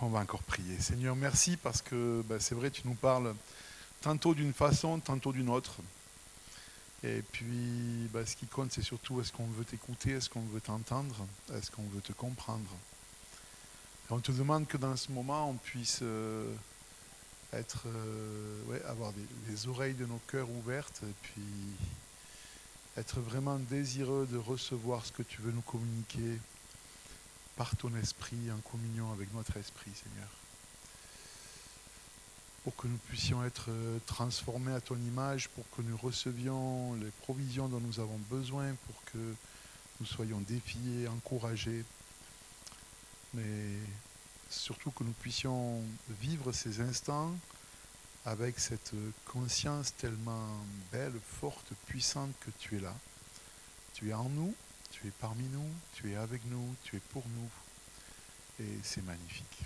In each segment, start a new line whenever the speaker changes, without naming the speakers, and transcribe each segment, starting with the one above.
On va encore prier. Seigneur, merci parce que ben, c'est vrai, tu nous parles tantôt d'une façon, tantôt d'une autre. Et puis, ben, ce qui compte, c'est surtout est-ce qu'on veut t'écouter, est-ce qu'on veut t'entendre, est-ce qu'on veut te comprendre? On te demande que dans ce moment, on puisse euh, être, euh, avoir les oreilles de nos cœurs ouvertes et puis être vraiment désireux de recevoir ce que tu veux nous communiquer par ton esprit, en communion avec notre esprit, Seigneur. Pour que nous puissions être euh, transformés à ton image, pour que nous recevions les provisions dont nous avons besoin, pour que nous soyons défiés, encouragés, mais surtout que nous puissions vivre ces instants avec cette conscience tellement belle, forte, puissante que tu es là. Tu es en nous, tu es parmi nous, tu es avec nous, tu es pour nous. Et c'est magnifique.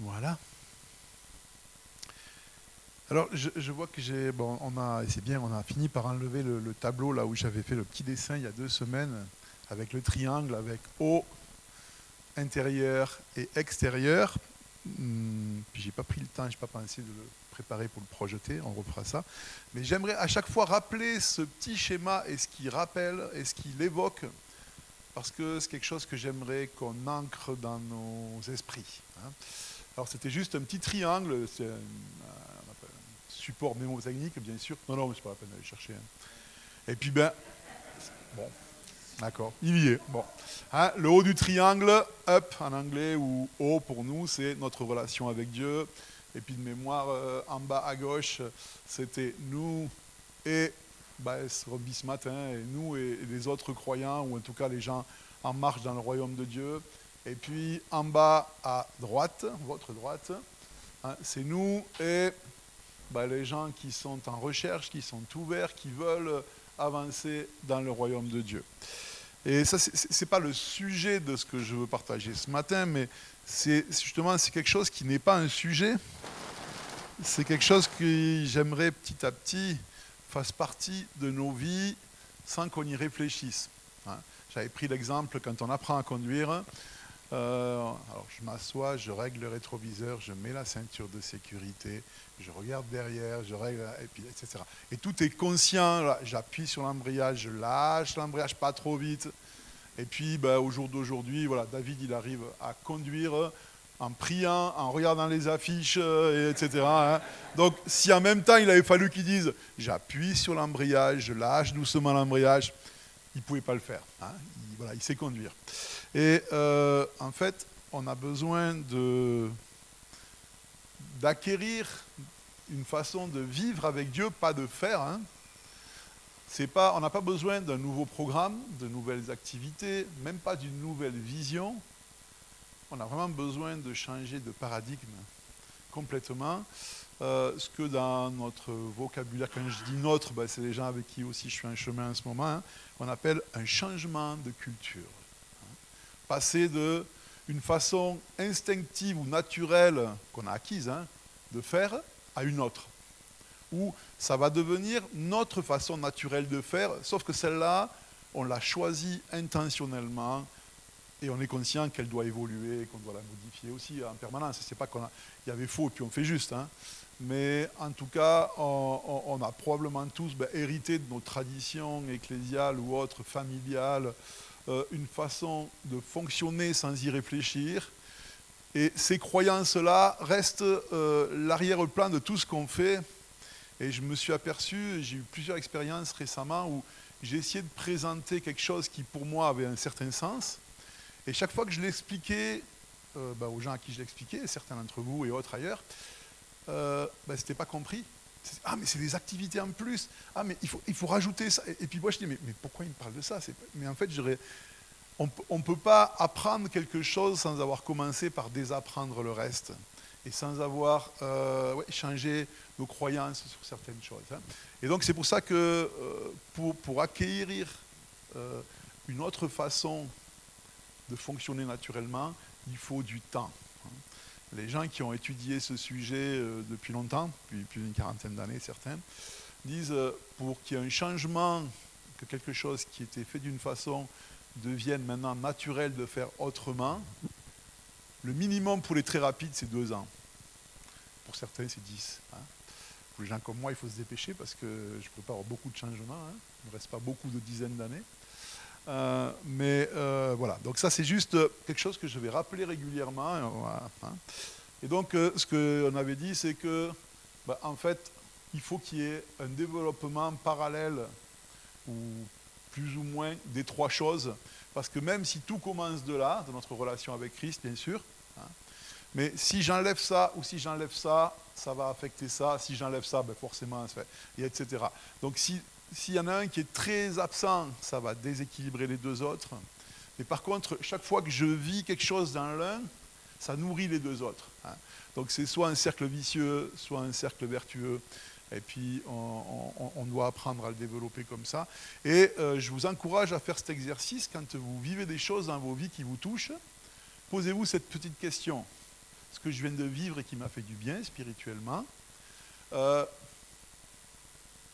Voilà. Alors, je, vois que j'ai. Bon, on a. C'est bien, on a fini par enlever le, le tableau là où j'avais fait le petit dessin il y a deux semaines, avec le triangle, avec haut, intérieur et extérieur. Hmm, puis j'ai pas pris le temps, j'ai pas pensé de le préparer pour le projeter, on refera ça. Mais j'aimerais à chaque fois rappeler ce petit schéma et ce qu'il rappelle et ce qu'il évoque, parce que c'est quelque chose que j'aimerais qu'on ancre dans nos esprits. Hein. Alors c'était juste un petit triangle, c'est un, support mémotechnique bien sûr. Non, non, mais c'est pas la peine d'aller chercher. Hein. Et puis ben, bon, D'accord, il y est. Bon. Hein, le haut du triangle, up en anglais, ou haut pour nous, c'est notre relation avec Dieu. Et puis de mémoire, euh, en bas à gauche, c'était nous et bah, ce matin, et nous et les autres croyants, ou en tout cas les gens en marche dans le royaume de Dieu. Et puis en bas à droite, votre droite, hein, c'est nous et bah, les gens qui sont en recherche, qui sont ouverts, qui veulent avancer dans le royaume de Dieu. Et ça, ce n'est pas le sujet de ce que je veux partager ce matin, mais c'est justement quelque chose qui n'est pas un sujet. C'est quelque chose que j'aimerais petit à petit fasse partie de nos vies sans qu'on y réfléchisse. Hein. J'avais pris l'exemple quand on apprend à conduire. Euh, alors je m'assois, je règle le rétroviseur, je mets la ceinture de sécurité, je regarde derrière, je règle, et puis, etc. Et tout est conscient, j'appuie sur l'embrayage, je lâche l'embrayage pas trop vite. Et puis ben, au jour d'aujourd'hui, voilà, David il arrive à conduire en priant, en regardant les affiches, euh, etc. Hein. Donc si en même temps il avait fallu qu'il dise j'appuie sur l'embrayage, je lâche doucement l'embrayage, il ne pouvait pas le faire. Hein. Il, voilà, il sait conduire. Et euh, en fait, on a besoin d'acquérir une façon de vivre avec Dieu, pas de faire. Hein. Pas, on n'a pas besoin d'un nouveau programme, de nouvelles activités, même pas d'une nouvelle vision. On a vraiment besoin de changer de paradigme complètement. Euh, ce que dans notre vocabulaire, quand je dis notre, ben, c'est les gens avec qui aussi je suis en chemin en ce moment, hein, on appelle un changement de culture passer de une façon instinctive ou naturelle qu'on a acquise hein, de faire à une autre. Ou ça va devenir notre façon naturelle de faire, sauf que celle-là, on l'a choisie intentionnellement et on est conscient qu'elle doit évoluer, qu'on doit la modifier aussi en permanence. C'est pas qu'il y avait faux et puis on fait juste. Hein. Mais en tout cas, on, a probablement tous ben, hérité de nos traditions ecclésiales ou autres, familiales, euh, une façon de fonctionner sans y réfléchir. Et ces croyances-là restent euh, l'arrière-plan de tout ce qu'on fait. Et je me suis aperçu, j'ai eu plusieurs expériences récemment où j'ai essayé de présenter quelque chose qui pour moi avait un certain sens. Et chaque fois que je l'expliquais euh, bah, aux gens à qui je l'expliquais, certains d'entre vous et autres ailleurs, euh, bah, pas compris. Ah, mais c'est des activités en plus. Ah, mais il faut, il faut rajouter ça. Et, puis moi, je dis, mais, mais pourquoi il me parle de ça? Mais en fait, on ne peut pas apprendre quelque chose sans avoir commencé par désapprendre le reste et sans avoir euh, changé nos croyances sur certaines choses. Hein. Et donc, c'est pour ça que euh, pour, acquérir euh, une autre façon de fonctionner naturellement, il faut du temps les gens qui ont étudié ce sujet euh, depuis longtemps, depuis plus d'une quarantaine d'années certains, disent euh, pour qu'il y ait un changement, que quelque chose qui était fait d'une façon devienne maintenant naturel de faire autrement, le minimum pour les très rapides, c'est deux ans. Pour certains, c'est dix. Hein. Pour les gens comme moi, il faut se dépêcher parce que je ne peux pas avoir beaucoup de changements. Hein. Il ne me reste pas beaucoup de dizaines d'années. Euh, mais euh, voilà, donc ça c'est juste quelque chose que je vais rappeler régulièrement. Hein. Et donc ce qu'on avait dit, c'est que bah, en fait, il faut qu'il y ait un développement parallèle ou plus ou moins des trois choses. Parce que même si tout commence de là, de notre relation avec Christ, bien sûr, hein, mais si j'enlève ça ou si j'enlève ça, ça va affecter ça. Si j'enlève ça, ben forcément, et etc. Donc s'il y en a un qui est très absent, ça va déséquilibrer les deux autres. Mais par contre, chaque fois que je vis quelque chose dans l'un, ça nourrit les deux autres. Hein. Donc c'est soit un cercle vicieux, soit un cercle vertueux. Et puis, on, doit apprendre à le développer comme ça. Et euh, je vous encourage à faire cet exercice quand vous vivez des choses dans vos vies qui vous touchent. Posez-vous cette petite question. Ce que je viens de vivre et qui m'a fait du bien spirituellement, euh,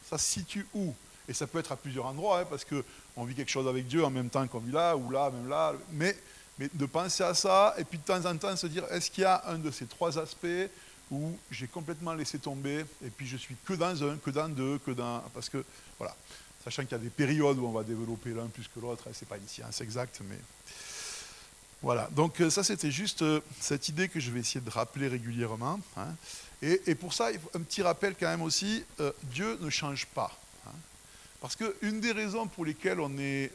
ça se situe où? Et ça peut être à plusieurs endroits, hein, parce qu'on vit quelque chose avec Dieu en même temps qu'on vit là, ou là, même là. Mais, mais de penser à ça, et puis de temps en temps se dire, est-ce qu'il y a un de ces trois aspects où j'ai complètement laissé tomber, et puis je suis que dans un, que dans deux, que dans... Parce que, voilà, sachant qu'il y a des périodes où on va développer l'un plus que l'autre, hein, ce n'est pas une science exacte, mais... Voilà, donc euh, ça c'était juste euh, cette idée que je vais essayer de rappeler régulièrement. Hein. Et, pour ça, un petit rappel quand même aussi, euh, Dieu ne change pas. Hein. Parce qu'une des raisons pour lesquelles on est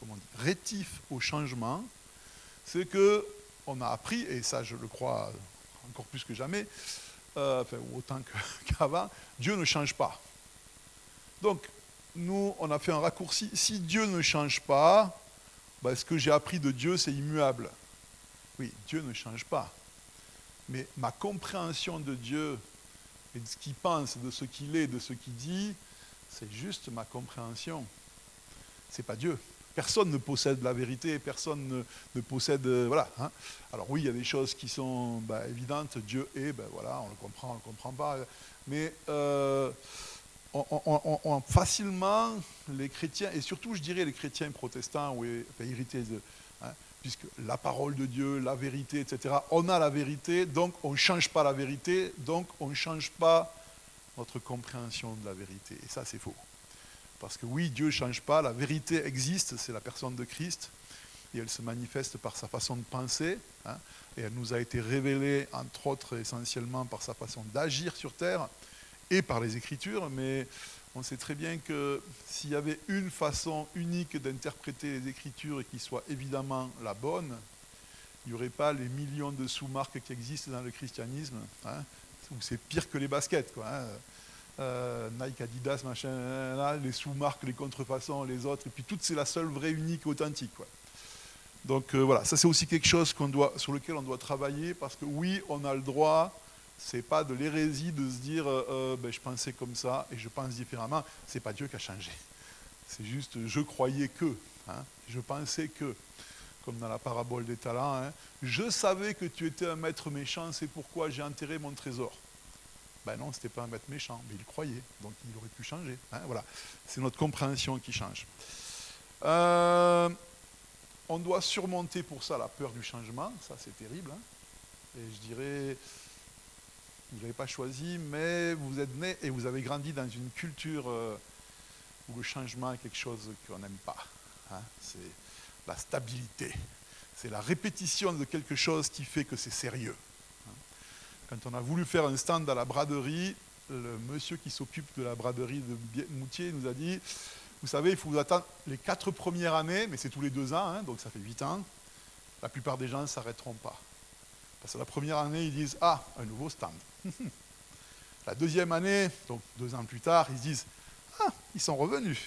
comment dire, rétif au changement, c'est que on a appris, et ça je le crois encore plus que jamais, euh, enfin, autant qu'avant, Dieu ne change pas. Donc, nous, on a fait un raccourci. Si Dieu ne change pas, ben, ce que j'ai appris de Dieu, c'est immuable. Oui, Dieu ne change pas. Mais ma compréhension de Dieu et de ce qu'il pense, de ce qu'il est, de ce qu'il dit, c'est juste ma compréhension. Ce n'est pas Dieu. Personne ne possède la vérité, personne ne, possède. Euh, voilà. Hein. Alors oui, il y a des choses qui sont bah, évidentes. Dieu est, ben voilà, on le comprend, on ne le comprend pas. Mais euh, facilement, les chrétiens, et surtout je dirais les chrétiens protestants ou. Puisque la parole de Dieu, la vérité, etc., on a la vérité, donc on ne change pas la vérité, donc on ne change pas notre compréhension de la vérité. Et ça, c'est faux. Parce que oui, Dieu ne change pas, la vérité existe, c'est la personne de Christ, et elle se manifeste par sa façon de penser, hein, et elle nous a été révélée, entre autres, essentiellement par sa façon d'agir sur terre, et par les Écritures, mais on sait très bien que s'il y avait une façon unique d'interpréter les Écritures et qui soit évidemment la bonne, il n'y aurait pas les millions de sous-marques qui existent dans le christianisme, hein, c'est pire que les baskets. Quoi, hein. Euh, Nike, Adidas, machin, les sous-marques, les contrefaçons, les autres, et puis toutes c'est la seule vraie, unique, authentique. Donc euh, voilà, ça c'est aussi quelque chose sur lequel on doit travailler, parce que oui, on a le droit, c'est pas de l'hérésie de se dire euh, ben, je pensais comme ça et je pense différemment, c'est pas Dieu qui a changé. C'est juste je croyais que, hein, je pensais que, comme dans la parabole des talents, hein, je savais que tu étais un maître méchant, c'est pourquoi j'ai enterré mon trésor. Ben non, ce n'était pas un maître méchant, mais il croyait, donc il aurait pu changer. Hein, voilà, c'est notre compréhension qui change. Euh, on doit surmonter pour ça la peur du changement, ça c'est terrible. Et je dirais, vous n'avez pas choisi, mais vous êtes né et vous avez grandi dans une culture euh, où le changement est quelque chose qu'on n'aime pas. Hein. c'est la stabilité, c'est la répétition de quelque chose qui fait que c'est sérieux. Quand on a voulu faire un stand à la braderie, le monsieur qui s'occupe de la braderie de Moutier nous a dit, vous savez, il faut vous attendre les quatre premières années, mais c'est tous les deux ans, hein, donc ça fait huit ans, la plupart des gens ne s'arrêteront pas. Parce la première année, ils disent, ah, un nouveau stand. la deuxième année, donc deux ans plus tard, ils disent, ah, ils sont revenus.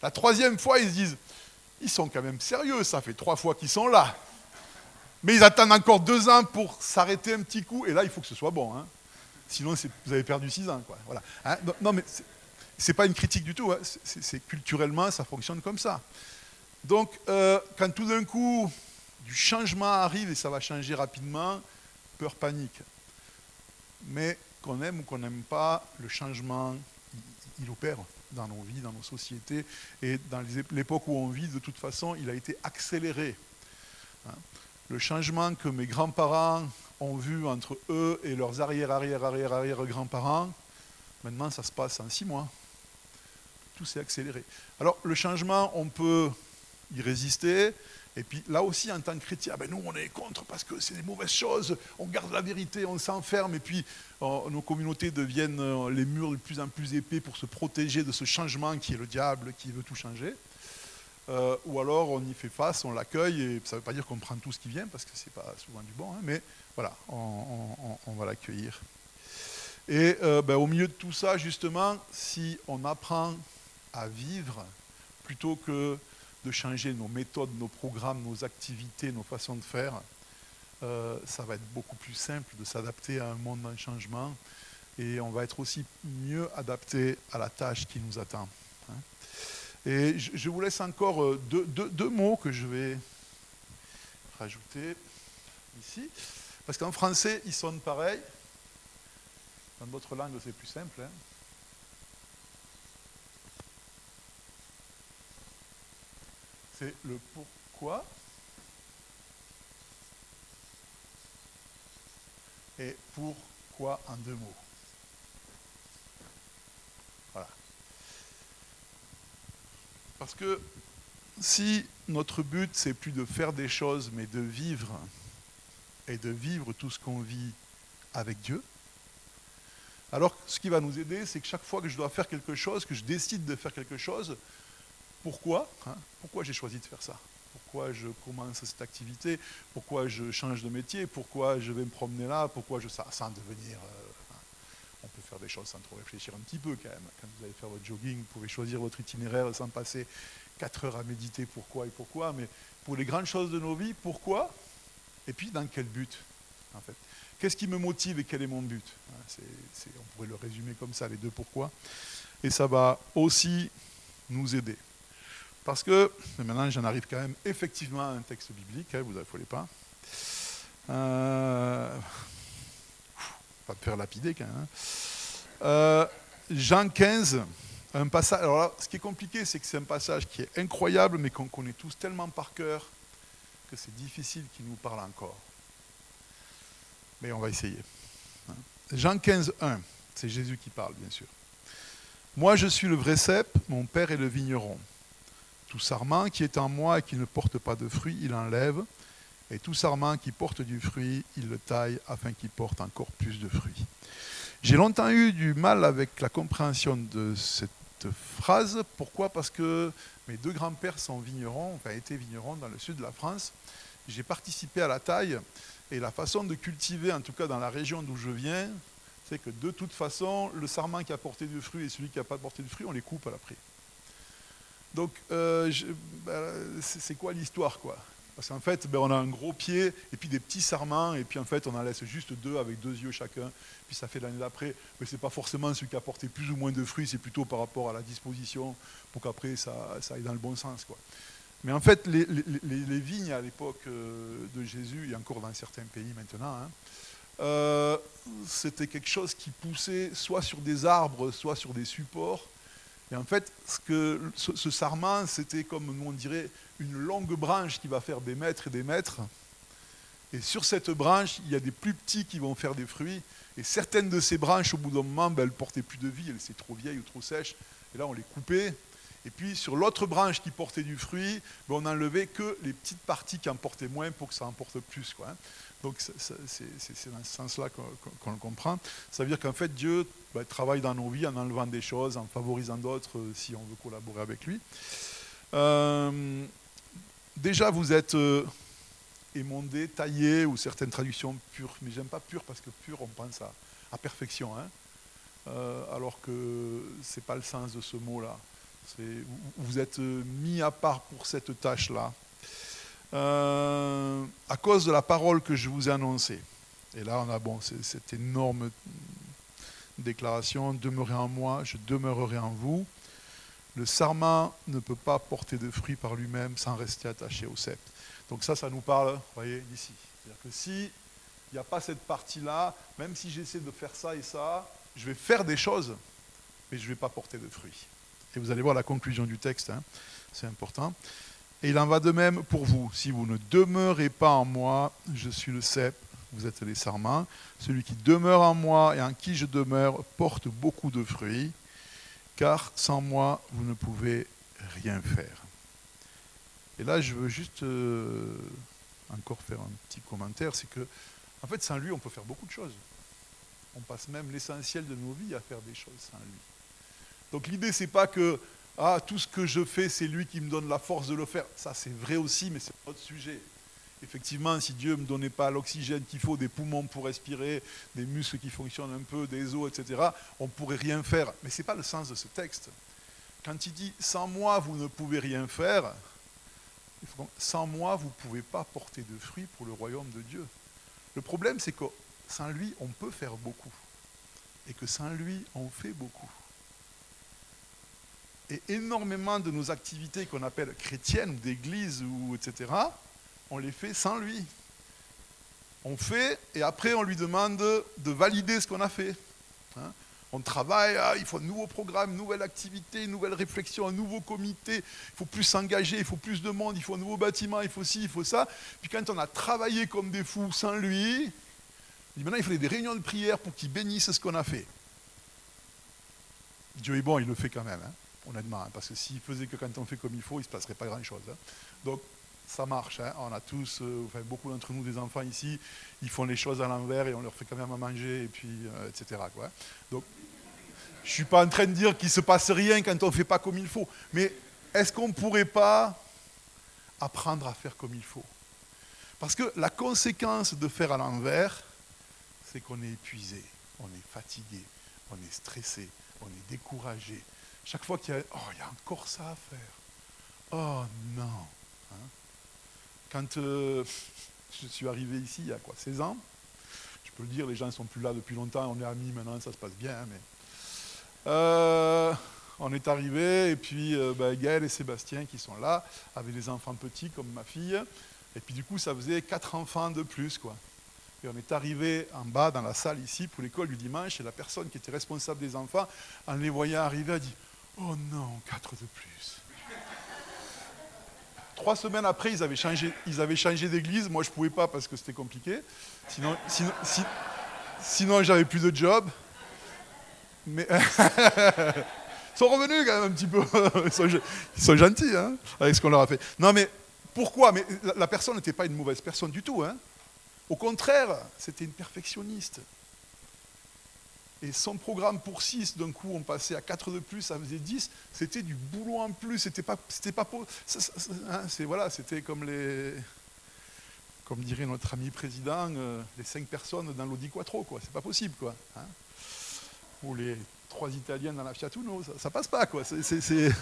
La troisième fois, ils se disent, ils sont quand même sérieux, ça fait trois fois qu'ils sont là. Mais ils attendent encore deux ans pour s'arrêter un petit coup, et là, il faut que ce soit bon. Hein. Sinon, vous avez perdu six ans. Voilà. Hein. non, mais ce n'est pas une critique du tout. Hein. C'est culturellement, ça fonctionne comme ça. Donc, euh, quand tout d'un coup, du changement arrive et ça va changer rapidement, peur, panique. Mais qu'on aime ou qu'on n'aime pas, le changement, il, opère. dans nos vies, dans nos sociétés. Et dans l'époque où on vit, de toute façon, il a été accéléré. Hein. Le changement que mes grands-parents ont vu entre eux et leurs arrière, arrière, arrière, arrière grands-parents, maintenant ça se passe en six mois. Tout s'est accéléré. Alors le changement, on peut y résister, et puis là aussi, en tant que chrétien, ben nous, on est contre parce que c'est des mauvaises choses, on garde la vérité, on s'enferme, et puis euh, nos communautés deviennent euh, les murs de plus en plus épais pour se protéger de ce changement qui est le diable qui veut tout changer. Euh, ou alors on y fait face, on l'accueille, et ça ne veut pas dire qu'on prend tout ce qui vient, parce que ce n'est pas souvent du bon, hein, mais voilà, on, va l'accueillir. Et ben, au milieu de tout ça, justement, si on apprend à vivre plutôt que de changer nos méthodes, nos programmes, nos activités, nos façons de faire, euh, ça va être beaucoup plus simple de s'adapter à un monde en changement et on va être aussi mieux adapté à la tâche qui nous attend. Hein. Et je vous laisse encore euh, deux, mots que je vais rajouter ici, parce qu'en français, ils sonnent pareil. Dans d'autres langues, c'est plus simple. Hein. C'est le pourquoi et pourquoi en deux mots. Voilà. Parce que si notre but, c'est plus de faire des choses, mais de vivre, et de vivre tout ce qu'on vit avec Dieu, alors ce qui va nous aider, c'est que chaque fois que je dois faire quelque chose, que je décide de faire quelque chose, pourquoi hein, Pourquoi j'ai choisi de faire ça? Pourquoi je commence cette activité? Pourquoi je change de métier? Pourquoi je vais me promener là? Pourquoi je sans devenir euh, on peut faire des choses sans trop réfléchir un petit peu quand même. Quand vous allez faire votre jogging, vous pouvez choisir votre itinéraire sans passer 4 heures à méditer pourquoi et pourquoi. Mais pour les grandes choses de nos vies, pourquoi? Et puis dans quel but en fait? Qu'est-ce qui me motive et quel est mon but? Hein, On pourrait le résumer comme ça, les deux pourquoi. Et ça va aussi nous aider. Parce que, maintenant j'en arrive quand même effectivement à un texte biblique, hein, vous n'affolez pas. Euh, pas me faire lapider quand même. Hein. Euh, Jean 15, un passage. Alors là, ce qui est compliqué, c'est que c'est un passage qui est incroyable, mais qu'on connaît tous tellement par cœur que c'est difficile qu'il nous parle encore. Mais on va essayer. Hein. Jean 15, 1, c'est Jésus qui parle, bien sûr. Moi, je suis le vrai cep, mon père est le vigneron. Tout sarment qui est en moi et qui ne porte pas de fruit, il enlève. Et tout sarment qui porte du fruit, il le taille afin qu'il porte encore plus de fruits. J'ai longtemps eu du mal avec la compréhension de cette phrase. Pourquoi? Parce que mes deux grands-pères sont vignerons, enfin étaient vignerons dans le sud de la France. J'ai participé à la taille et la façon de cultiver, en tout cas dans la région d'où je viens, c'est que de toute façon, le sarment qui a porté du fruit et celui qui n'a pas porté de fruit, on les coupe à l'après. Donc, euh, ben, c'est quoi l'histoire, quoi? Parce qu'en fait, ben, on a un gros pied et puis des petits sarments, et puis en fait, on en laisse juste deux avec deux yeux chacun, puis ça fait l'année d'après. Mais ce n'est pas forcément celui qui a porté plus ou moins de fruits, c'est plutôt par rapport à la disposition pour qu'après ça, ça aille dans le bon sens, quoi. Mais en fait, les, vignes à l'époque euh, de Jésus, et encore dans certains pays maintenant, hein, euh, c'était quelque chose qui poussait soit sur des arbres, soit sur des supports, et en fait, ce, sarment, c'était comme on dirait une longue branche qui va faire des mètres et des mètres. Et sur cette branche, il y a des plus petits qui vont faire des fruits. Et certaines de ces branches, au bout d'un moment, ben, elles ne portaient plus de vie, elles étaient trop vieilles ou trop sèches. Et là, on les coupait. Et puis, sur l'autre branche qui portait du fruit, ben, on n'enlevait que les petites parties qui en portaient moins pour que ça en porte plus. Quoi. Hein. Donc c'est dans ce sens-là qu'on le comprend. Ça veut dire qu'en fait Dieu bah, travaille dans nos vies en enlevant des choses, en favorisant d'autres euh, si on veut collaborer avec lui. Euh, déjà vous êtes euh, émondé, taillé, ou certaines traductions pures, mais j'aime pas pur parce que pur on pense à, perfection, hein. alors que ce n'est pas le sens de ce mot-là. Vous êtes mis à part pour cette tâche-là. Euh, à cause de la parole que je vous ai annoncée. Et là, on a bon, cette énorme déclaration demeurez en moi, je demeurerai en vous. Le sarment ne peut pas porter de fruits par lui-même sans rester attaché au cep. Donc ça, ça nous parle, voyez, d'ici. C'est-à-dire que si il n'y a pas cette partie-là, même si j'essaie de faire ça et ça, je vais faire des choses, mais je ne vais pas porter de fruits. Et vous allez voir la conclusion du texte, hein. c'est important. Et il en va de même pour vous. Si vous ne demeurez pas en moi, je suis le cep, vous êtes les sarments. Celui qui demeure en moi et en qui je demeure porte beaucoup de fruits, car sans moi, vous ne pouvez rien faire. Et là, je veux juste euh, encore faire un petit commentaire, c'est que, en fait, sans lui, on peut faire beaucoup de choses. On passe même l'essentiel de nos vies à faire des choses sans lui. Donc l'idée, c'est pas que ah, tout ce que je fais, c'est lui qui me donne la force de le faire. Ça, c'est vrai aussi, mais c'est un autre sujet. Effectivement, si Dieu ne me donnait pas l'oxygène qu'il faut, des poumons pour respirer, des muscles qui fonctionnent un peu, des os, etc., on ne pourrait rien faire. Mais ce n'est pas le sens de ce texte. Quand il dit sans moi, vous ne pouvez rien faire, sans moi, vous ne pouvez pas porter de fruits pour le royaume de Dieu. Le problème, c'est que sans lui, on peut faire beaucoup. Et que sans lui, on fait beaucoup. Et énormément de nos activités qu'on appelle chrétiennes ou d'église ou etc., on les fait sans lui. On fait et après on lui demande de valider ce qu'on a fait. Hein. on travaille, ah, il faut un nouveau programme, une nouvelle activité, une nouvelle réflexion, un nouveau comité, il faut plus s'engager, il faut plus de monde, il faut un nouveau bâtiment, il faut ci, il faut ça. Puis quand on a travaillé comme des fous sans lui, maintenant il faut des réunions de prière pour qu'il bénisse ce qu'on a fait. Dieu est bon, il le fait quand même, hein, honnêtement, hein, parce que s'il faisait que quand on fait comme il faut, il ne se passerait pas grand-chose. Donc ça marche. Hein. On a tous, euh, enfin, beaucoup d'entre nous, des enfants ici, ils font les choses à l'envers et on leur fait quand même à manger, et puis, euh, etc. Quoi. Donc, je ne suis pas en train de dire qu'il ne se passe rien quand on ne fait pas comme il faut. Mais est-ce qu'on ne pourrait pas apprendre à faire comme il faut? Parce que la conséquence de faire à l'envers, c'est qu'on est épuisé, on est fatigué, on est stressé, on est découragé. Chaque fois qu'il y a, oh, il y a encore ça à faire. Oh non. Hein quand euh, je suis arrivé ici, il y a quoi, 16 ans Je peux le dire, les gens ne sont plus là depuis longtemps, on est amis maintenant, ça se passe bien. Mais... Euh, on est arrivé, et puis euh, ben, Gaël et Sébastien qui sont là, avaient des enfants petits comme ma fille, et puis du coup ça faisait quatre enfants de plus. quoi. Et on est arrivé en bas dans la salle ici pour l'école du dimanche, et la personne qui était responsable des enfants, en les voyant arriver, a dit Oh non, quatre de plus. Trois semaines après, ils avaient changé, ils avaient changé d'église. Moi, je ne pouvais pas parce que c'était compliqué. Sinon, sinon, j'avais plus de job. Mais ils sont revenus quand même un petit peu. Ils sont, gentils hein, avec ce qu'on leur a fait. Non, mais pourquoi? Mais la personne n'était pas une mauvaise personne du tout. Hein. Au contraire, c'était une perfectionniste. Et son programme pour 6, d'un coup, on passait à 4 de plus, ça faisait 10. C'était du boulot en plus. C'était pas, c'était pas, hein, voilà, c'était comme les, comme dirait notre ami président, euh, les 5 personnes dans l'Audi Quattro, quoi. C'est pas possible, quoi. Hein. Ou les trois Italiens dans la Fiat Uno, ça, passe pas, quoi.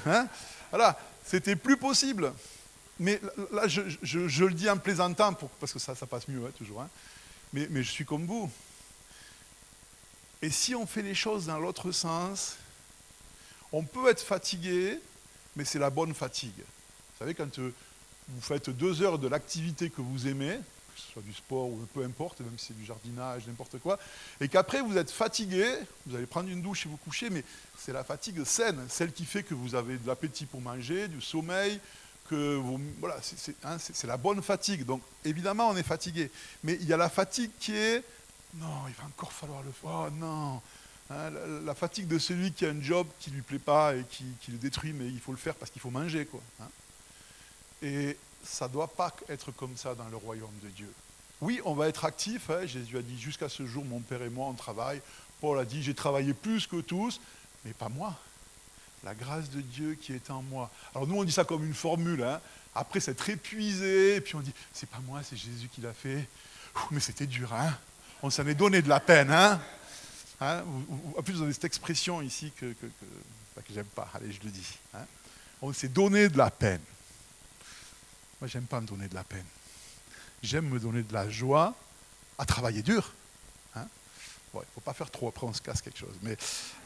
Hein. voilà, c'était plus possible. Mais là, je, le dis en plaisantant, pour, parce que ça, ça passe mieux, toujours. Mais, mais je suis comme vous. Et si on fait les choses dans l'autre sens, on peut être fatigué, mais c'est la bonne fatigue. Vous savez, quand euh, vous faites deux heures de l'activité que vous aimez, que ce soit du sport ou peu importe, même si c'est du jardinage, n'importe quoi, et qu'après vous êtes fatigué, vous allez prendre une douche et vous coucher, mais c'est la fatigue saine, celle qui fait que vous avez de l'appétit pour manger, du sommeil, que vous, voilà, hein, c'est la bonne fatigue. Donc évidemment, on est fatigué, mais il y a la fatigue qui est non, il va encore falloir le faire. Oh non. Hein, la, fatigue de celui qui a un job qui ne lui plaît pas et qui, le détruit, mais il faut le faire parce qu'il faut manger. Quoi, hein. Et ça ne doit pas être comme ça dans le royaume de Dieu. Oui, on va être actif. Hein. Jésus a dit jusqu'à ce jour, mon Père et moi, on travaille. Paul a dit, j'ai travaillé plus que tous, mais pas moi. La grâce de Dieu qui est en moi. Alors nous, on dit ça comme une formule. Après, très épuisé, puis on dit, c'est pas moi, c'est Jésus qui l'a fait. mais c'était dur, on s'en est donné de la peine. Hein, hein en plus, vous avez cette expression ici que, que, que, bah, j'aime pas. Allez, je le dis. Hein. on s'est donné de la peine. Moi, j'aime pas me donner de la peine. J'aime me donner de la joie à travailler dur. Hein. il ne faut pas faire trop, après on se casse quelque chose. Mais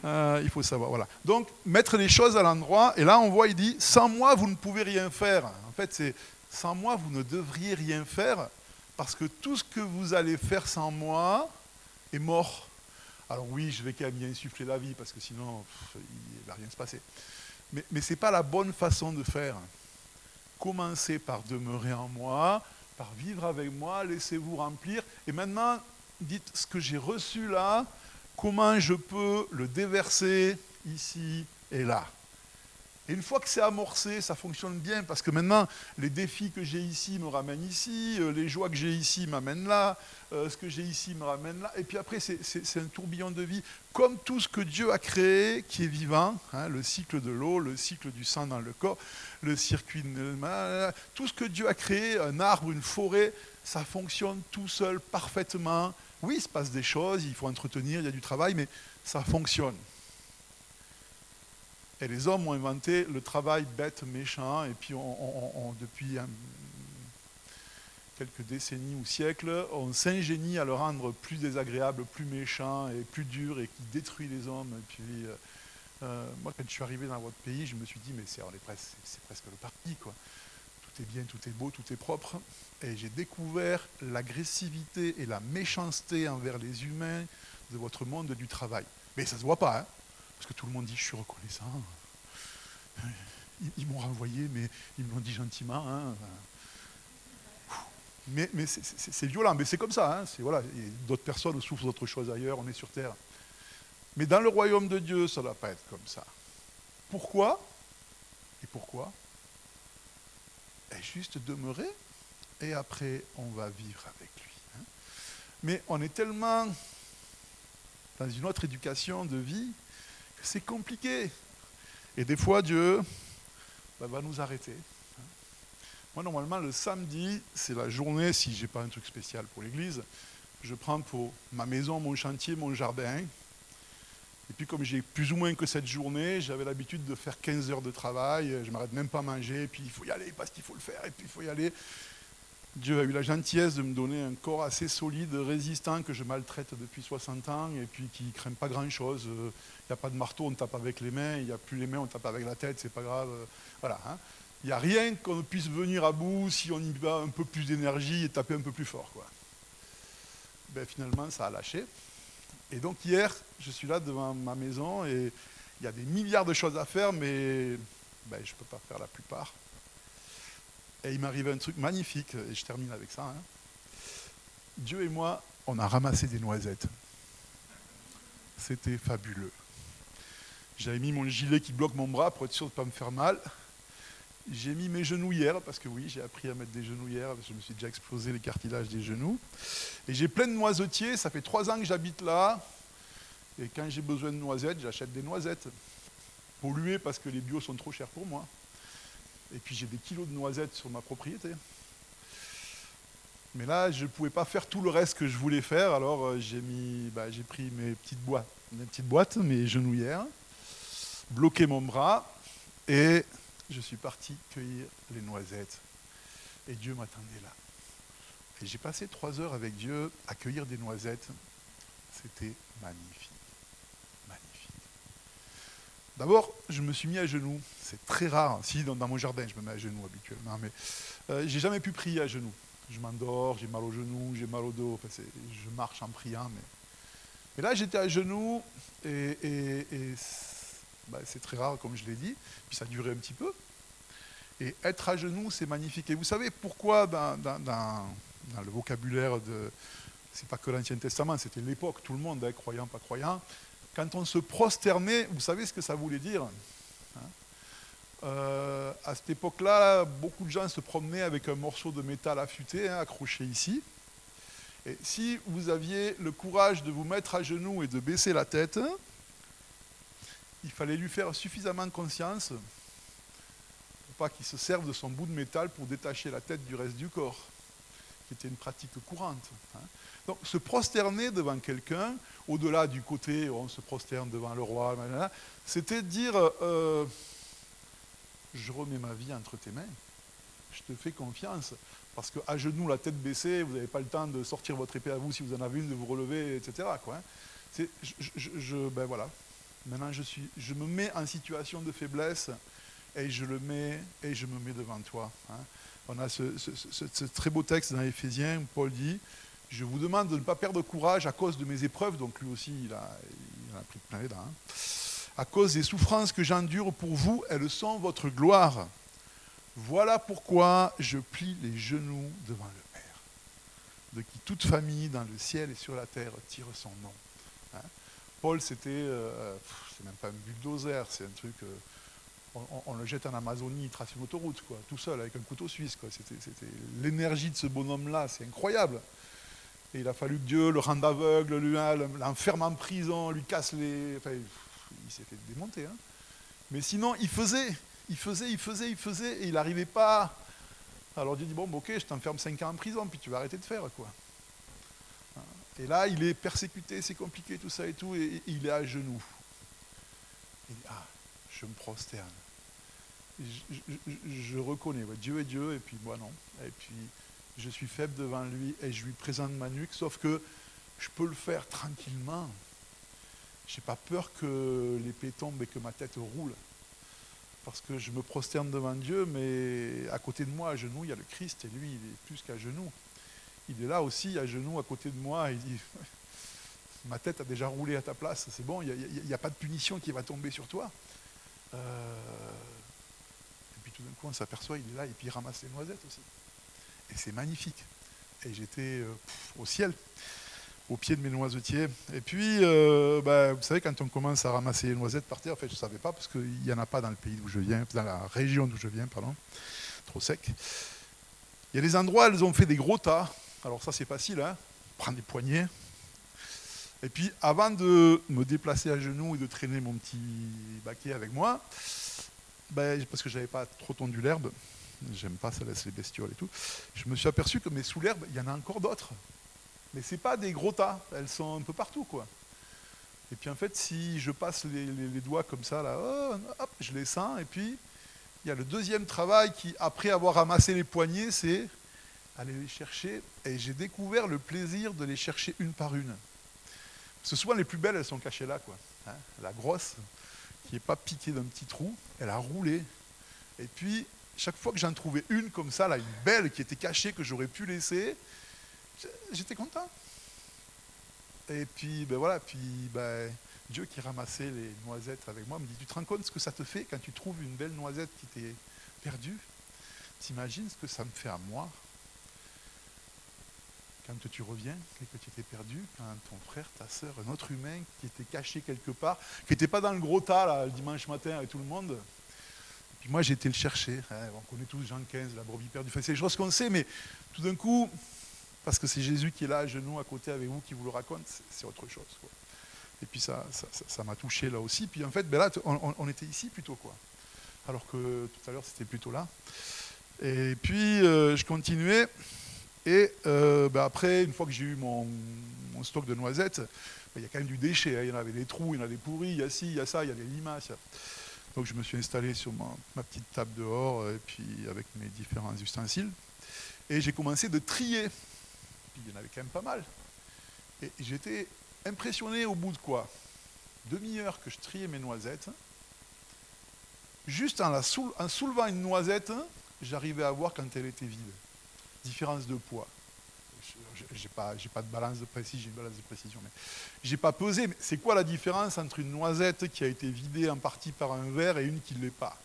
euh, il faut savoir. Voilà. Donc, mettre les choses à l'endroit. Et là, on voit, il dit, sans moi, vous ne pouvez rien faire. En fait, c'est, sans moi, vous ne devriez rien faire parce que tout ce que vous allez faire sans moi est mort. Alors oui, je vais quand même y insuffler la vie, parce que sinon, il ne va rien se passer. Mais, mais ce n'est pas la bonne façon de faire. Commencez par demeurer en moi, par vivre avec moi, laissez-vous remplir. Et maintenant, dites ce que j'ai reçu là, comment je peux le déverser ici et là. Et une fois que c'est amorcé, ça fonctionne bien parce que maintenant, les défis que j'ai ici me ramènent ici, euh, les joies que j'ai ici m'amènent là, euh, ce que j'ai ici me ramène là. Et puis après, c'est un tourbillon de vie. Comme tout ce que Dieu a créé qui est vivant, hein, le cycle de l'eau, le cycle du sang dans le corps, le circuit, tout ce que Dieu a créé, un arbre, une forêt, ça fonctionne tout seul parfaitement. Oui, il se passe des choses, il faut entretenir, il y a du travail, mais ça fonctionne. Et les hommes ont inventé le travail bête, méchant, et puis depuis quelques décennies ou siècles, on s'ingénie à le rendre plus désagréable, plus méchant et plus dur, et qui détruit les hommes. Et puis, euh, euh, moi, quand je suis arrivé dans votre pays, je me suis dit, mais c'est presque, presque le parti, quoi. Tout est bien, tout est beau, tout est propre. Et j'ai découvert l'agressivité et la méchanceté envers les humains de votre monde du travail. Mais ça ne se voit pas, hein parce que tout le monde dit je suis reconnaissant. Ils, m'ont renvoyé, mais ils me l'ont dit gentiment. Hein. Mais, c'est violent, mais c'est comme ça. Hein. D'autres personnes souffrent d'autres choses ailleurs, on est sur Terre. Mais dans le royaume de Dieu, ça ne doit pas être comme ça. Pourquoi? Et pourquoi? Et juste demeurer, et après, on va vivre avec lui. Hein. Mais on est tellement dans une autre éducation de vie c'est compliqué. Et des fois, Dieu bah, va nous arrêter. Moi, normalement, le samedi, c'est la journée, si je n'ai pas un truc spécial pour l'église, je prends pour ma maison, mon chantier, mon jardin. Et puis, comme j'ai plus ou moins que cette journée, j'avais l'habitude de faire 15 heures de travail, je ne m'arrête même pas à manger, et puis il faut y aller parce qu'il faut le faire, et puis il faut y aller. Dieu a eu la gentillesse de me donner un corps assez solide, résistant, que je maltraite depuis 60 ans et puis qui ne craint pas grand-chose. Il n'y a pas de marteau, on tape avec les mains. Il n'y a plus les mains, on tape avec la tête, c'est pas grave. Voilà. Hein. Il n'y a rien qu'on puisse venir à bout si on y va un peu plus d'énergie et taper un peu plus fort. Ben, finalement, ça a lâché. Et donc hier, je suis là devant ma maison et il y a des milliards de choses à faire, mais ben, je ne peux pas faire la plupart. Et il m'arrivait un truc magnifique, et je termine avec ça. Hein. Dieu et moi, on a ramassé des noisettes. C'était fabuleux. J'avais mis mon gilet qui bloque mon bras pour être sûr de ne pas me faire mal. J'ai mis mes genouillères, parce que oui, j'ai appris à mettre des genouillères, parce que je me suis déjà explosé les cartilages des genoux. Et j'ai plein de noisetiers, ça fait trois ans que j'habite là. Et quand j'ai besoin de noisettes, j'achète des noisettes. Polluées parce que les bio sont trop chers pour moi. Et puis j'ai des kilos de noisettes sur ma propriété. Mais là, je ne pouvais pas faire tout le reste que je voulais faire, alors euh, bah, j'ai pris mes petites boîtes, mes genouillères, bloqué mon bras, et je suis parti cueillir les noisettes. Et Dieu m'attendait là. Et j'ai passé trois heures avec Dieu à cueillir des noisettes. C'était magnifique. D'abord, je me suis mis à genoux. C'est très rare. Si, dans, mon jardin, je me mets à genoux habituellement. Mais euh, j'ai jamais pu prier à genoux. Je m'endors, j'ai mal aux genoux, j'ai mal au dos. je marche en priant. Mais, là, j'étais à genoux et, bah, c'est très rare, comme je l'ai dit. Puis ça a duré un petit peu. Et être à genoux, c'est magnifique. Et vous savez pourquoi dans, le vocabulaire de. C'est pas que l'Ancien Testament, c'était l'époque, tout le monde, hein, croyant, pas croyant quand on se prosternait, vous savez ce que ça voulait dire hein euh, À cette époque-là, beaucoup de gens se promenaient avec un morceau de métal affûté, hein, accroché ici. Et si vous aviez le courage de vous mettre à genoux et de baisser la tête, il fallait lui faire suffisamment conscience pour pas qu'il se serve de son bout de métal pour détacher la tête du reste du corps, qui était une pratique courante. Hein. Donc se prosterner devant quelqu'un, au-delà du côté on se prosterne devant le roi, c'était dire euh, je remets ma vie entre tes mains, je te fais confiance. Parce qu'à genoux, la tête baissée, vous n'avez pas le temps de sortir votre épée à vous si vous en avez une, de vous relever, etc. Quoi, hein. je, ben voilà. Maintenant, je, suis, je me mets en situation de faiblesse et je le mets et je me mets devant toi. Hein. On a ce, très beau texte dans Éphésiens où Paul dit je vous demande de ne pas perdre courage à cause de mes épreuves. Donc lui aussi, il, a, pris plein les dents. À cause des souffrances que j'endure pour vous, elles sont votre gloire. Voilà pourquoi je plie les genoux devant le Père, de qui toute famille dans le ciel et sur la terre tire son nom. Hein. Paul, c'était, euh, c'est même pas un bulldozer, c'est un truc, euh, on, le jette en Amazonie, il trace une autoroute, tout seul, avec un couteau suisse. C'était, l'énergie de ce bonhomme-là, c'est incroyable. Et il a fallu que Dieu le rende aveugle, hein, l'enferme en prison, lui casse les... Enfin, il s'est fait démonter. Hein. Mais sinon, il faisait, il faisait, il faisait, il faisait, et il n'arrivait pas. Alors Dieu dit, bon, ok, je t'enferme 5 ans en prison, puis tu vas arrêter de faire, quoi. Et là, il est persécuté, c'est compliqué, tout ça et tout, et, il est à genoux. Il dit, ah, je me prosterne. Je, reconnais, Dieu est Dieu, et puis moi non. Et puis, je suis faible devant lui, et je lui présente ma nuque, sauf que je peux le faire tranquillement. Je n'ai pas peur que l'épée tombe et que ma tête roule parce que je me prosterne devant Dieu, mais à côté de moi, à genoux, il y a le Christ, et lui, il est plus qu'à genoux. Il est là aussi, à genoux, à côté de moi, il dit, ma tête a déjà roulé à ta place, c'est bon, il n'y a, pas de punition qui va tomber sur toi. Euh, et puis tout d'un coup, on s'aperçoit, il est là, et puis il ramasse les noisettes aussi. Et c'est magnifique. Et j'étais euh, au ciel au pied de mes noisetiers. Et puis, euh, bah, vous savez, quand on commence à ramasser les noisettes par terre, en fait, je ne savais pas, parce qu'il n'y en a pas dans le pays d'où je viens, dans la région d'où je viens, pardon, trop sec. Il y a des endroits, elles ont fait des gros tas. Alors ça, c'est facile, hein prendre des poignées. Et puis, avant de me déplacer à genoux et de traîner mon petit baquet avec moi, ben, parce que je n'avais pas trop tondu l'herbe, j'aime pas, ça laisse les bestioles et tout, je me suis aperçu que mais sous l'herbe, il y en a encore d'autres. Mais ce pas des gros tas, elles sont un peu partout. quoi. Et puis en fait, si je passe les, doigts comme ça, là, oh, hop, je les sens. Et puis, il y a le deuxième travail qui, après avoir ramassé les poignées, c'est aller les chercher. Et j'ai découvert le plaisir de les chercher une par une. Parce que les plus belles, elles sont cachées là. quoi. Hein. la grosse, qui n'est pas piquée d'un petit trou, elle a roulé. Et puis, chaque fois que j'en trouvais une comme ça, là, une belle qui était cachée, que j'aurais pu laisser, j'étais content. Et puis, ben voilà, puis ben, Dieu qui ramassait les noisettes avec moi me dit, tu te rends compte ce que ça te fait quand tu trouves une belle noisette qui t'est perdue? T'imagines ce que ça me fait à moi? Quand tu reviens que tu étais perdu, quand ton frère, ta soeur, un autre humain qui était caché quelque part, qui n'était pas dans le gros tas là, le dimanche matin avec tout le monde. Et puis moi, j'ai été le chercher. Hein, on connaît tous Jean 15, la brebis perdue. Enfin, c'est des choses qu'on sait, mais tout d'un coup, parce que c'est Jésus qui est là à genoux à côté avec vous qui vous le raconte, c'est autre chose. Et puis ça ça, m'a touché là aussi. Puis en fait, ben là, on, était ici plutôt, quoi. Alors que tout à l'heure, c'était plutôt là. Et puis, euh, je continuais. Et euh, ben après, une fois que j'ai eu mon, stock de noisettes, ben, il y a quand même du déchet. Hein. Il y en avait des trous, il y en a des pourris, il y a ci, il y a ça, il y a des limaces. Donc je me suis installé sur ma, ma petite table dehors, et puis avec mes différents ustensiles. Et j'ai commencé de trier il y en avait quand même pas mal. Et j'étais impressionné au bout de quoi? Demi-heure que je triais mes noisettes. Juste en, la en soulevant une noisette, j'arrivais à voir quand elle était vide. Différence de poids. J'ai pas, pas de balance de précision, j'ai une balance de précision, mais j'ai pas pesé. C'est quoi la différence entre une noisette qui a été vidée en partie par un verre et une qui ne l'est pas?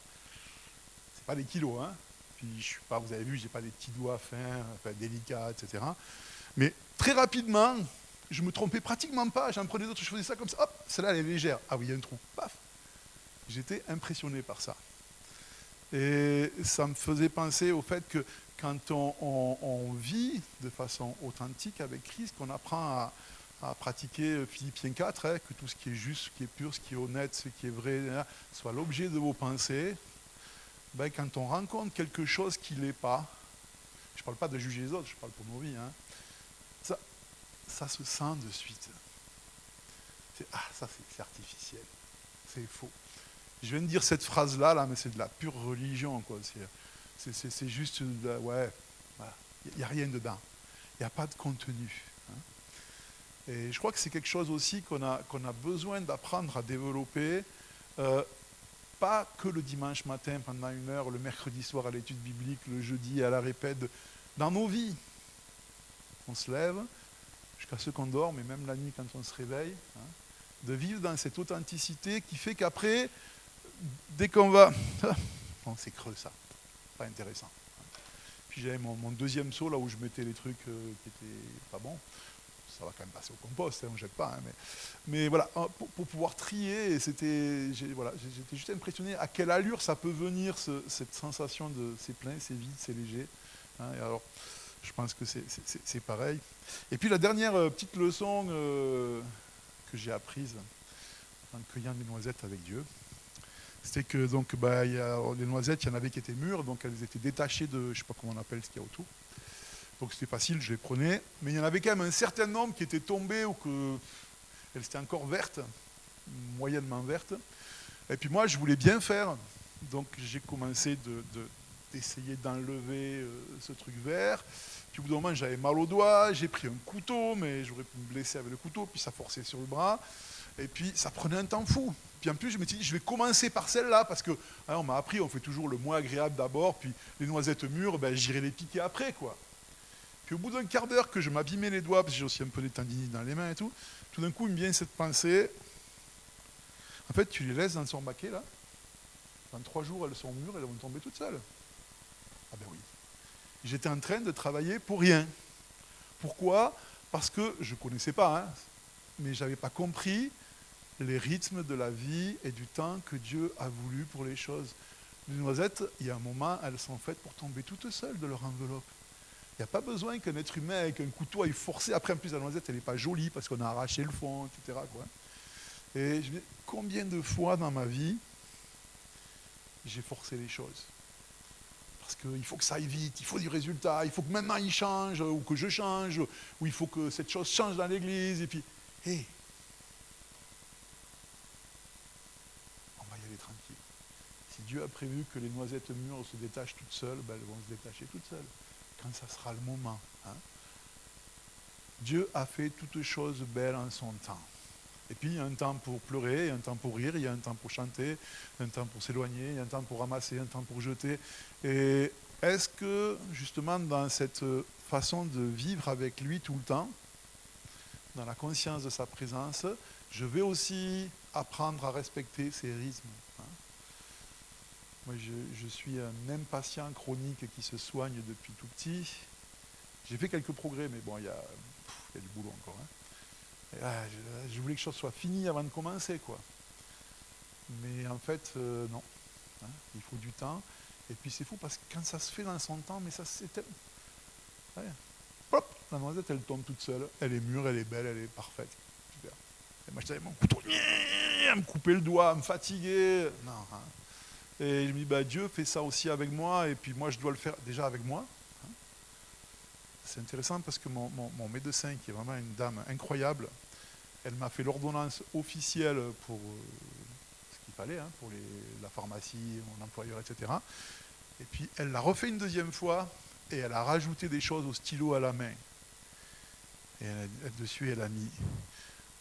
C'est pas des kilos, hein. Puis je suis pas, vous avez vu, j'ai pas des petits doigts fins, délicats, etc. Mais très rapidement, je me trompais pratiquement pas. J'en prenais d'autres, je faisais ça comme ça. Hop, celle-là, elle est légère. Ah oui, il y a un trou. Paf. J'étais impressionné par ça. Et ça me faisait penser au fait que quand on, vit de façon authentique avec Christ, qu'on apprend à, pratiquer Philippiens 4, hein, que tout ce qui est juste, ce qui est pur, ce qui est honnête, ce qui est vrai, hein, soit l'objet de vos pensées, ben, quand on rencontre quelque chose qui ne l'est pas, je ne parle pas de juger les autres, je parle pour nos vies, hein, ça se sent de suite. Ah, ça c'est artificiel, c'est faux. Je viens de dire cette phrase-là, là, mais c'est de la pure religion. quoi. C'est juste, ouais, il n'y a rien dedans. Il n'y a pas de contenu. Hein. Et je crois que c'est quelque chose aussi qu'on a, qu'on a besoin d'apprendre à développer. Euh, pas que le dimanche matin pendant une heure, le mercredi soir à l'étude biblique, le jeudi à la répète, dans nos vies. On se lève, jusqu'à ce qu'on dort, mais même la nuit quand on se réveille. Hein. de vivre dans cette authenticité qui fait qu'après, dès qu'on va... non, c'est creux ça, intéressant. Puis j'avais mon, deuxième seau là où je mettais les trucs euh, qui étaient pas bons. Ça va quand même passer au compost, hein, on ne jette pas. Hein, mais, voilà, pour, pouvoir trier, c'était, j'étais juste impressionné à quelle allure ça peut venir, cette sensation de c'est plein, c'est vide, c'est léger. Hein, et alors, je pense que c'est pareil. Et puis la dernière euh, petite leçon euh, que j'ai apprise en cueillant des noisettes avec Dieu, c'était que donc bah, les noisettes, il y en avait qui étaient mûres, donc elles étaient détachées de, je ne sais pas comment on appelle ce qu'il y a autour. Donc c'était facile, je les prenais. Mais il y en avait quand même un certain nombre qui étaient tombées ou que elles étaient encore vertes, moyennement vertes. Et puis moi, je voulais bien faire, donc j'ai commencé d'essayer d'enlever euh, ce truc vert. Puis au bout d'un moment, j'avais mal au doigt, j'ai pris un couteau, mais j'aurais pu me blesser avec le couteau, puis ça forçait sur le bras. Et puis ça prenait un temps fou. Puis en plus, je me suis dit, je vais commencer par celle-là, parce que hein, on m'a appris, on fait toujours le moins agréable d'abord, puis les noisettes mûres, ben, j'irai les piquer après, quoi. Puis au bout d'un quart d'heure que je m'abîmais les doigts, parce que j'ai aussi un peu des tendinites dans les mains et tout, tout d'un coup, il me vient cette pensée. En fait, tu les laisses dans son baquet, là. Dans trois jours, elles sont mûres, elles vont tomber toutes seules. Ah ben oui. J'étais en train de travailler pour rien. Pourquoi? Parce que je ne connaissais pas, hein, mais je n'avais pas compris les rythmes de la vie et du temps que Dieu a voulu pour les choses. Les noisettes, il y a un moment, elles sont faites pour tomber toutes seules de leur enveloppe. Il n'y a pas besoin qu'un être humain avec un couteau aille forcer. Après, en plus, la noisette, elle n'est pas jolie parce qu'on a arraché le fond, etc. Et je me dis, combien de fois dans ma vie j'ai forcé les choses? Parce qu'il faut que ça aille vite, il faut du résultat, il faut que maintenant il change, ou que je change, ou il faut que cette chose change dans l'église. Et puis, hé, Dieu a prévu que les noisettes mûres se détachent toutes seules, ben, elles vont se détacher toutes seules, quand ça sera le moment. Hein. Dieu a fait toutes choses belles en son temps. Et puis il y a un temps pour pleurer, il y a un temps pour rire, il y a un temps pour chanter, un temps pour s'éloigner, il y a un temps pour ramasser, un temps pour jeter. Et est-ce que justement dans cette façon de vivre avec lui tout le temps, dans la conscience de sa présence, je vais aussi apprendre à respecter ses rythmes? Moi, je, suis un impatient chronique qui se soigne depuis tout petit. J'ai fait quelques progrès, mais bon, il y, a, du boulot encore. Hein. Je, voulais que les choses soient finies avant de commencer, quoi. Mais en fait, euh, non. Hein, il faut du temps. Et puis c'est fou parce que quand ça se fait dans son temps, mais ça c'est ouais. Hop, la noisette elle tombe toute seule. Elle est mûre, elle est belle, elle est parfaite. Super. Et moi j'avais mon couteau, à me couper le doigt, à me fatiguer. Non, hein. Et je me dis, bah, Dieu fait ça aussi avec moi, et puis moi, je dois le faire déjà avec moi. C'est intéressant parce que mon, médecin, qui est vraiment une dame incroyable, elle m'a fait l'ordonnance officielle pour euh, ce qu'il fallait, hein, pour la pharmacie, mon employeur, etc. Et puis elle l'a refait une deuxième fois, et elle a rajouté des choses au stylo à la main. Et dessus, elle a mis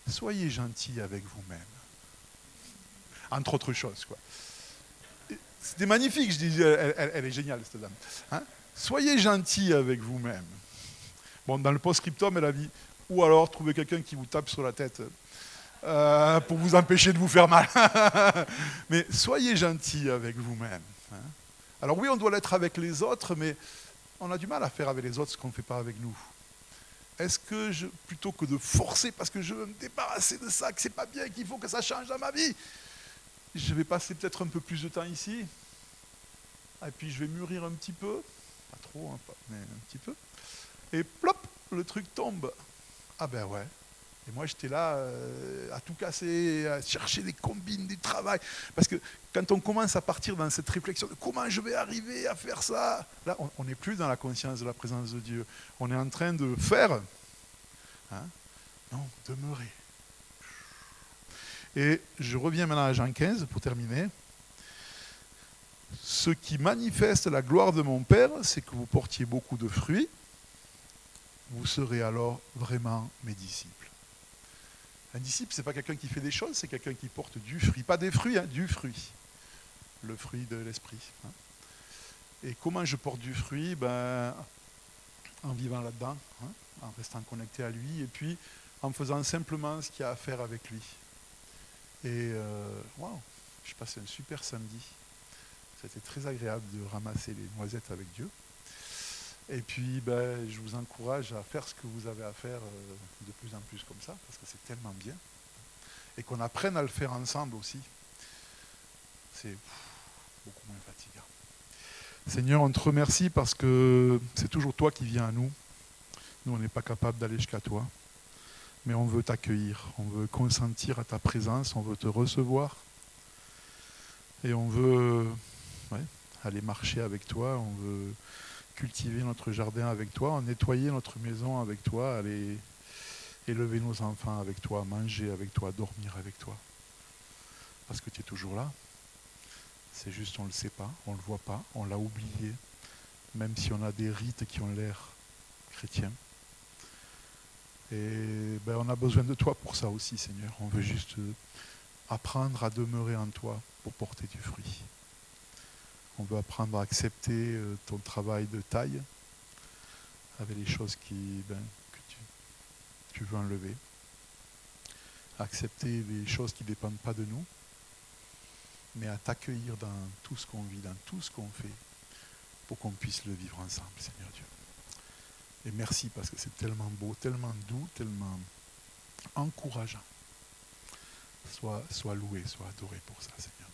Soyez gentil avec vous-même. Entre autres choses, quoi. C'était magnifique, je dis, elle, est géniale cette dame. Hein. Soyez gentil avec vous-même. Bon, dans le post-scriptum, elle a dit, ou alors trouvez quelqu'un qui vous tape sur la tête euh, pour vous empêcher de vous faire mal. mais soyez gentil avec vous-même. Hein. Alors oui, on doit l'être avec les autres, mais on a du mal à faire avec les autres ce qu'on ne fait pas avec nous. Est-ce que je, plutôt que de forcer parce que je veux me débarrasser de ça, que c'est pas bien, qu'il faut que ça change dans ma vie, je vais passer peut-être un peu plus de temps ici, et puis je vais mûrir un petit peu, pas trop, hein, mais un petit peu, et plop, le truc tombe. Ah ben ouais. Et moi j'étais là euh, à tout casser, à chercher des combines, du travail. Parce que quand on commence à partir dans cette réflexion de comment je vais arriver à faire ça, là on n'est plus dans la conscience de la présence de Dieu. On est en train de faire. Hein non, demeurer. Et je reviens maintenant à Jean 15 pour terminer. Ce qui manifeste la gloire de mon Père, c'est que vous portiez beaucoup de fruits. Vous serez alors vraiment mes disciples. Un disciple, ce n'est pas quelqu'un qui fait des choses, c'est quelqu'un qui porte du fruit. Pas des fruits, hein, du fruit. Le fruit de l'esprit. Hein. Et comment je porte du fruit? Ben, En vivant là-dedans, hein, en restant connecté à lui, et puis en faisant simplement ce qu'il y a à faire avec lui. Et euh, waouh, je passais un super samedi. C'était très agréable de ramasser les noisettes avec Dieu. Et puis, ben, je vous encourage à faire ce que vous avez à faire euh, de plus en plus comme ça, parce que c'est tellement bien. Et qu'on apprenne à le faire ensemble aussi. C'est beaucoup moins fatigant. Seigneur, on te remercie parce que c'est toujours toi qui viens à nous. Nous, on n'est pas capable d'aller jusqu'à toi. Mais on veut t'accueillir, on veut consentir à ta présence, on veut te recevoir. Et on veut aller marcher avec toi, on veut cultiver notre jardin avec toi, nettoyer notre maison avec toi, aller élever nos enfants avec toi, manger avec toi, dormir avec toi. Parce que tu es toujours là. C'est juste on ne le sait pas, on ne le voit pas, on l'a oublié, même si on a des rites qui ont l'air chrétiens. Et ben, on a besoin de toi pour ça aussi, Seigneur. On veut juste apprendre à demeurer en toi pour porter du fruit. On veut apprendre à accepter euh, ton travail de taille avec les choses qui, ben, que tu, tu, veux enlever. Accepter les choses qui ne dépendent pas de nous, mais à t'accueillir dans tout ce qu'on vit, dans tout ce qu'on fait, pour qu'on puisse le vivre ensemble, Seigneur Dieu. Et merci parce que c'est tellement beau, tellement doux, tellement encourageant. Sois, loué, sois adoré pour ça, Seigneur.